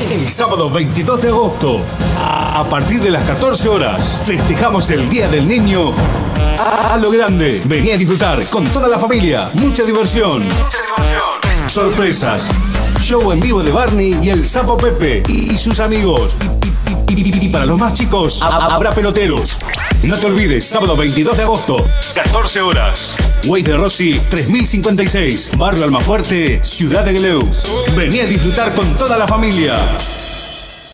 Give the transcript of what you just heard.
El sábado 22 de agosto, a partir de las 14 horas, festejamos el Día del Niño a lo grande. Vení a disfrutar con toda la familia. Mucha diversión. Sorpresas. Show en vivo de Barney y el Sapo Pepe y sus amigos. Y, para los más chicos, ha- habrá peloteros. No te olvides, sábado 22 de agosto, 14 horas. Way de Rossi, 3056, Barrio Almafuerte, Ciudad de Gleu. Vení a disfrutar con toda la familia.